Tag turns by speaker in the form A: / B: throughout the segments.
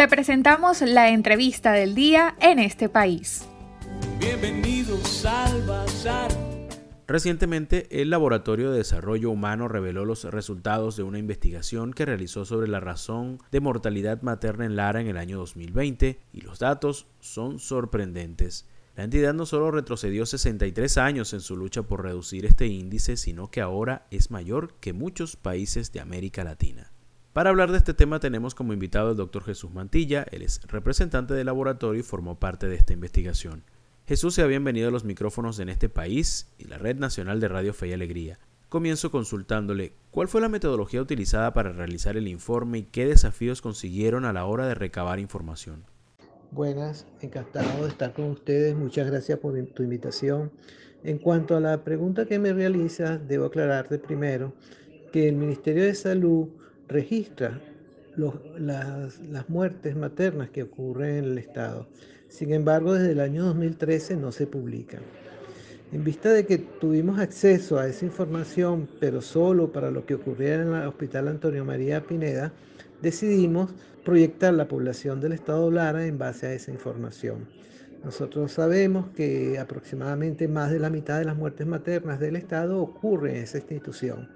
A: Te presentamos la entrevista del día en este país.
B: Bienvenidos al Bazar.
C: Recientemente, el Laboratorio de Desarrollo Humano reveló los resultados de una investigación que realizó sobre la razón de mortalidad materna en Lara en el año 2020 y los datos son sorprendentes. La entidad no solo retrocedió 63 años en su lucha por reducir este índice, sino que ahora es mayor que muchos países de América Latina. Para hablar de este tema tenemos como invitado al doctor Jesús Mantilla, él es representante del laboratorio y formó parte de esta investigación. Jesús sea bienvenido a los micrófonos en este país y la Red Nacional de Radio Fe y Alegría. Comienzo consultándole cuál fue la metodología utilizada para realizar el informe y qué desafíos consiguieron a la hora de recabar información.
D: Buenas, encantado de estar con ustedes. Muchas gracias por tu invitación. En cuanto a la pregunta que me realiza, debo aclararte primero que el Ministerio de Salud registra las, muertes maternas que ocurren en el Estado. Sin embargo, desde el año 2013 no se publican. En vista de que tuvimos acceso a esa información, pero solo para lo que ocurría en el Hospital Antonio María Pineda, decidimos proyectar la población del Estado Lara en base a esa información. Nosotros sabemos que aproximadamente más de la mitad de las muertes maternas del Estado ocurren en esa institución.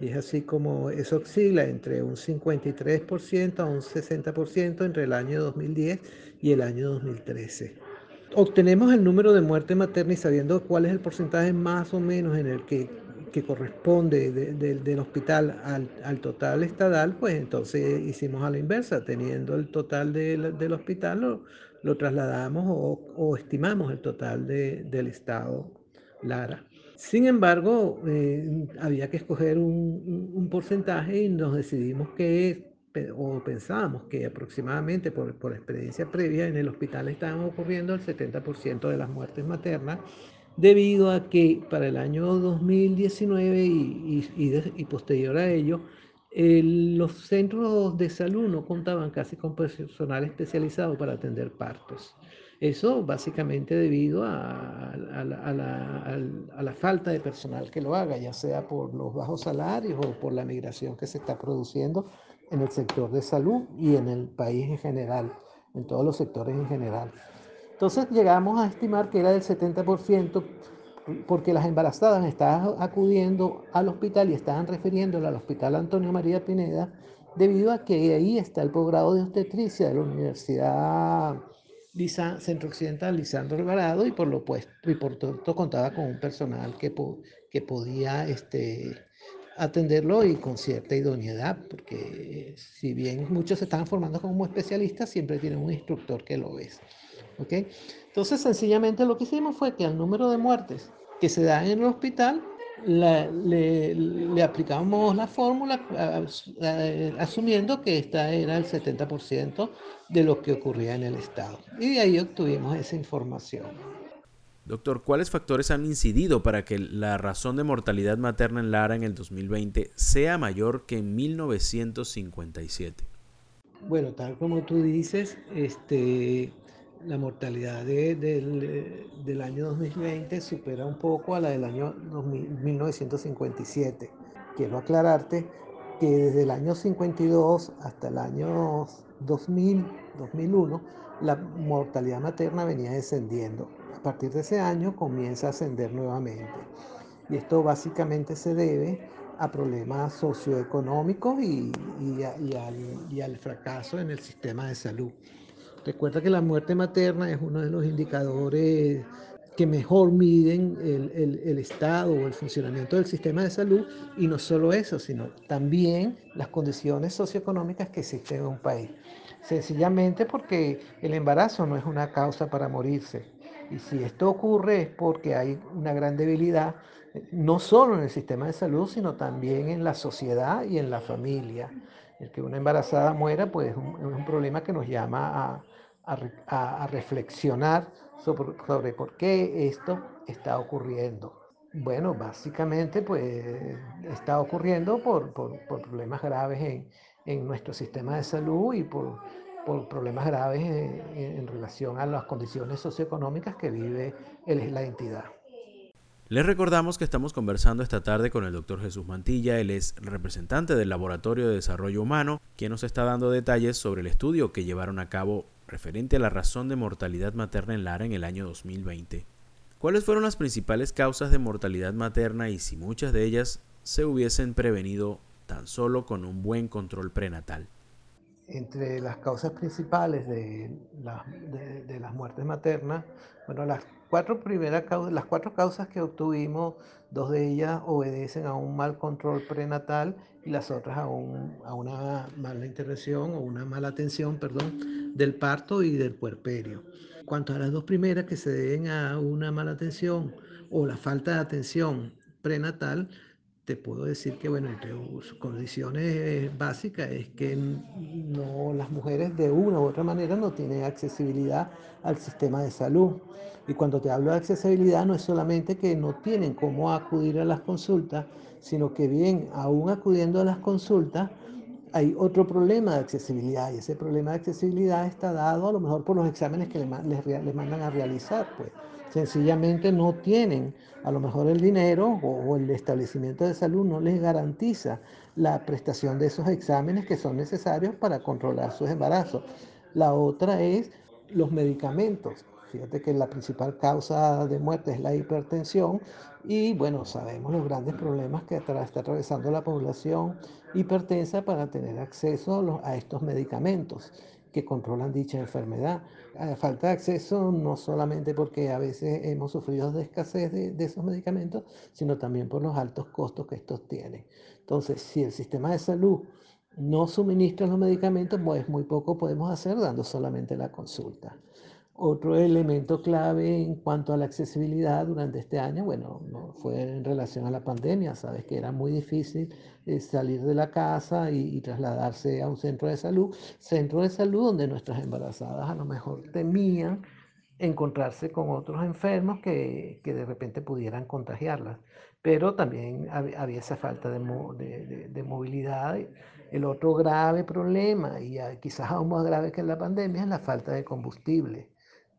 D: Y es así como eso oscila entre un 53% a un 60% entre el año 2010 y el año 2013. Obtenemos el número de muerte materna y sabiendo cuál es el porcentaje más o menos en el que, que corresponde del hospital al, al, total estadal, pues entonces hicimos a la inversa, teniendo el total del hospital lo, lo trasladamos o, o, estimamos el total del estado Lara. Sin embargo, eh, había que escoger un, un, porcentaje y nos decidimos que o pensábamos que aproximadamente por, por, experiencia previa en el hospital estaban ocurriendo el 70% de las muertes maternas, debido a que para el año 2019 y, posterior a ello, los centros de salud no contaban casi con personal especializado para atender partos. Eso básicamente debido a, la, a, la, falta de personal que lo haga, ya sea por los bajos salarios o por la migración que se está produciendo en el sector de salud y en el país en general, en todos los sectores en general. Entonces llegamos a estimar que era del 70% porque las embarazadas estaban acudiendo al hospital y estaban refiriéndola al Hospital Antonio María Pineda debido a que ahí está el posgrado de obstetricia de la Universidad Centro Occidental Lisandro Alvarado y por lo puesto y por tanto contaba con un personal que, que podía este, atenderlo y con cierta idoneidad, porque si bien muchos se están formando como especialistas, siempre tienen un instructor que lo es. ¿ok? Entonces, sencillamente lo que hicimos fue que al número de muertes que se dan en el hospital, le, le, aplicamos la fórmula asumiendo que esta era el 70% de lo que ocurría en el estado. Y de ahí obtuvimos esa información.
C: Doctor, ¿cuáles factores han incidido para que la razón de mortalidad materna en Lara en el 2020 sea mayor que en 1957?
D: Bueno, tal como tú dices, este, la mortalidad del año 2020 supera un poco a la del año 1957. Quiero aclararte que desde el año 52 hasta el año 2000, 2001, la mortalidad materna venía descendiendo. A partir de ese año comienza a ascender nuevamente. Y esto básicamente se debe a problemas socioeconómicos y, al fracaso en el sistema de salud. Recuerda que la muerte materna es uno de los indicadores que mejor miden el, el, estado o el funcionamiento del sistema de salud y no solo eso, sino también las condiciones socioeconómicas que existen en un país. Sencillamente porque el embarazo no es una causa para morirse. Y si esto ocurre es porque hay una gran debilidad, no solo en el sistema de salud, sino también en la sociedad y en la familia. El que una embarazada muera, pues es un, problema que nos llama a, reflexionar sobre, por qué esto está ocurriendo. Bueno, básicamente pues está ocurriendo por, problemas graves en, nuestro sistema de salud y por, por problemas graves en, relación a las condiciones socioeconómicas que vive la entidad.
C: Les recordamos que estamos conversando esta tarde con el doctor Jesús Mantilla, él es representante del Laboratorio de Desarrollo Humano, quien nos está dando detalles sobre el estudio que llevaron a cabo referente a la razón de mortalidad materna en Lara en el año 2020. ¿Cuáles fueron las principales causas de mortalidad materna y si muchas de ellas se hubiesen prevenido tan solo con un buen control prenatal?
D: Entre las causas principales de, de las muertes maternas, bueno, las cuatro primeras las cuatro causas que obtuvimos, dos de ellas obedecen a un mal control prenatal y las otras a, a una mala intervención o una mala atención, perdón, del parto y del puerperio. Cuanto a las dos primeras que se deben a una mala atención o la falta de atención prenatal, te puedo decir que, bueno, entre sus condiciones básicas es que no, las mujeres de una u otra manera no tienen accesibilidad al sistema de salud. Y cuando te hablo de accesibilidad no es solamente que no tienen cómo acudir a las consultas, sino que bien, aún acudiendo a las consultas, hay otro problema de accesibilidad y ese problema de accesibilidad está dado a lo mejor por los exámenes que les, mandan a realizar. Pues sencillamente no tienen a lo mejor el dinero o, el establecimiento de salud no les garantiza la prestación de esos exámenes que son necesarios para controlar sus embarazos. La otra es los medicamentos. Fíjate que la principal causa de muerte es la hipertensión y bueno, sabemos los grandes problemas que está atravesando la población hipertensa para tener acceso a estos medicamentos que controlan dicha enfermedad. falta de acceso no solamente porque a veces hemos sufrido de escasez de, esos medicamentos, sino también por los altos costos que estos tienen. Entonces, si el sistema de salud no suministra los medicamentos, pues muy poco podemos hacer dando solamente la consulta. Otro elemento clave en cuanto a la accesibilidad durante este año, bueno, fue en relación a la pandemia, sabes que era muy difícil eh, salir de la casa y, trasladarse a un centro de salud, centro de salud donde nuestras embarazadas a lo mejor temían encontrarse con otros enfermos que, que de repente pudieran contagiarlas. Pero también había esa falta de, de, de, movilidad. El otro grave problema, y quizás aún más grave que la pandemia, es la falta de combustible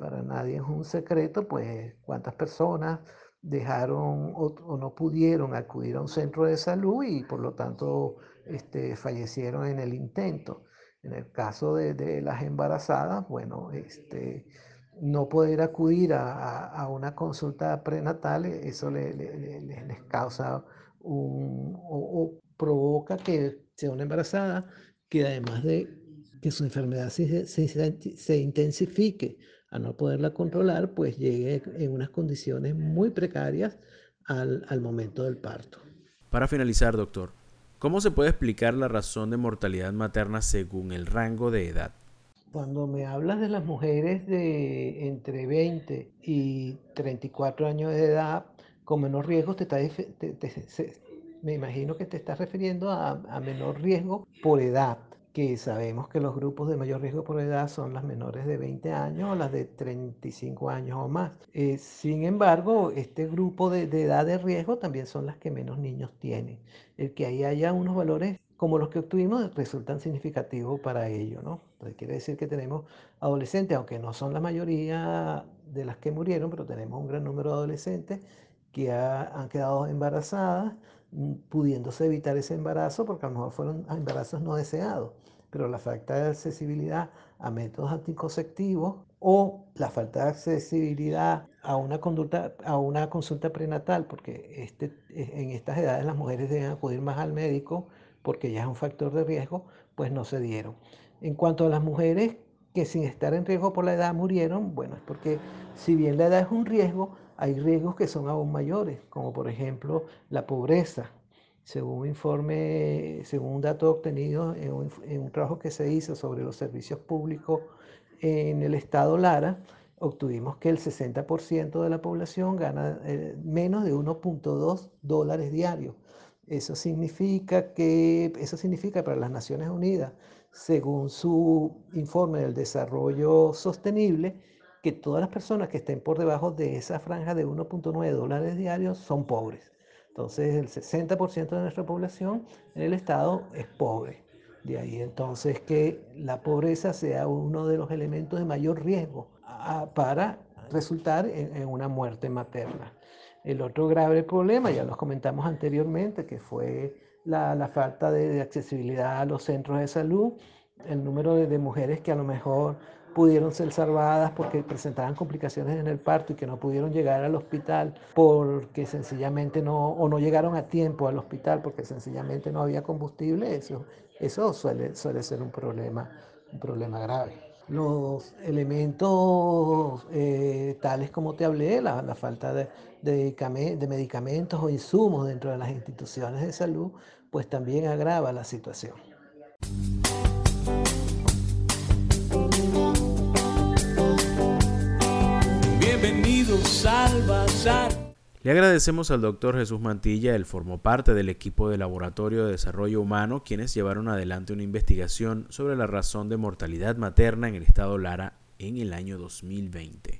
D: para nadie es un secreto, pues cuántas personas dejaron o, no pudieron acudir a un centro de salud y por lo tanto este, fallecieron en el intento. En el caso de, las embarazadas, bueno, este, no poder acudir a, una consulta prenatal, eso les causa un, o, provoca que sea una embarazada que además de que su enfermedad se, se intensifique a no poderla controlar, pues llegue en unas condiciones muy precarias al, al momento del parto.
C: Para finalizar, doctor, ¿cómo se puede explicar la razón de mortalidad materna según el rango de edad?
D: Cuando me hablas de las mujeres de entre 20 y 34 años de edad con menor riesgo, te, me imagino que te estás refiriendo a, a menor riesgo por edad que sabemos que los grupos de mayor riesgo por edad son las menores de 20 años o las de 35 años o más. Eh, sin embargo, este grupo de, edad de riesgo también son las que menos niños tienen. El que ahí haya unos valores como los que obtuvimos resultan significativos para ello, ¿no? Entonces, quiere decir que tenemos adolescentes, aunque no son la mayoría de las que murieron, pero tenemos un gran número de adolescentes que han quedado embarazadas, pudiéndose evitar ese embarazo porque a lo mejor fueron embarazos no deseados, pero la falta de accesibilidad a métodos anticonceptivos o la falta de accesibilidad a una, conducta, a una consulta prenatal, porque este, en estas edades las mujeres deben acudir más al médico porque ya es un factor de riesgo, pues no se dieron. En cuanto a las mujeres que sin estar en riesgo por la edad murieron, bueno, es porque si bien la edad es un riesgo, hay riesgos que son aún mayores, como por ejemplo la pobreza. Según un informe, según un dato obtenido en un, trabajo que se hizo sobre los servicios públicos en el estado Lara, obtuvimos que el 60% de la población gana eh, menos de 1.2 dólares diarios. Eso significa que, eso significa para las Naciones Unidas, según su informe del desarrollo sostenible, que todas las personas que estén por debajo de esa franja de 1.9 dólares diarios son pobres. Entonces el 60% de nuestra población en el estado es pobre. De ahí entonces que la pobreza sea uno de los elementos de mayor riesgo para resultar en, una muerte materna. El otro grave problema, ya los comentamos anteriormente, que fue la, falta de, accesibilidad a los centros de salud, el número de, mujeres que a lo mejor pudieron ser salvadas porque presentaban complicaciones en el parto y que no pudieron llegar al hospital porque sencillamente no, o no llegaron a tiempo al hospital porque sencillamente no había combustible, eso, eso suele, suele ser un problema, un problema grave. Los elementos eh, tales como te hablé, la, la falta de, de, medicamentos o insumos dentro de las instituciones de salud, pues también agrava la situación.
C: Le agradecemos al doctor Jesús Mantilla, él formó parte del equipo de Laboratorio de Desarrollo Humano, quienes llevaron adelante una investigación sobre la razón de mortalidad materna en el estado Lara en el año 2020.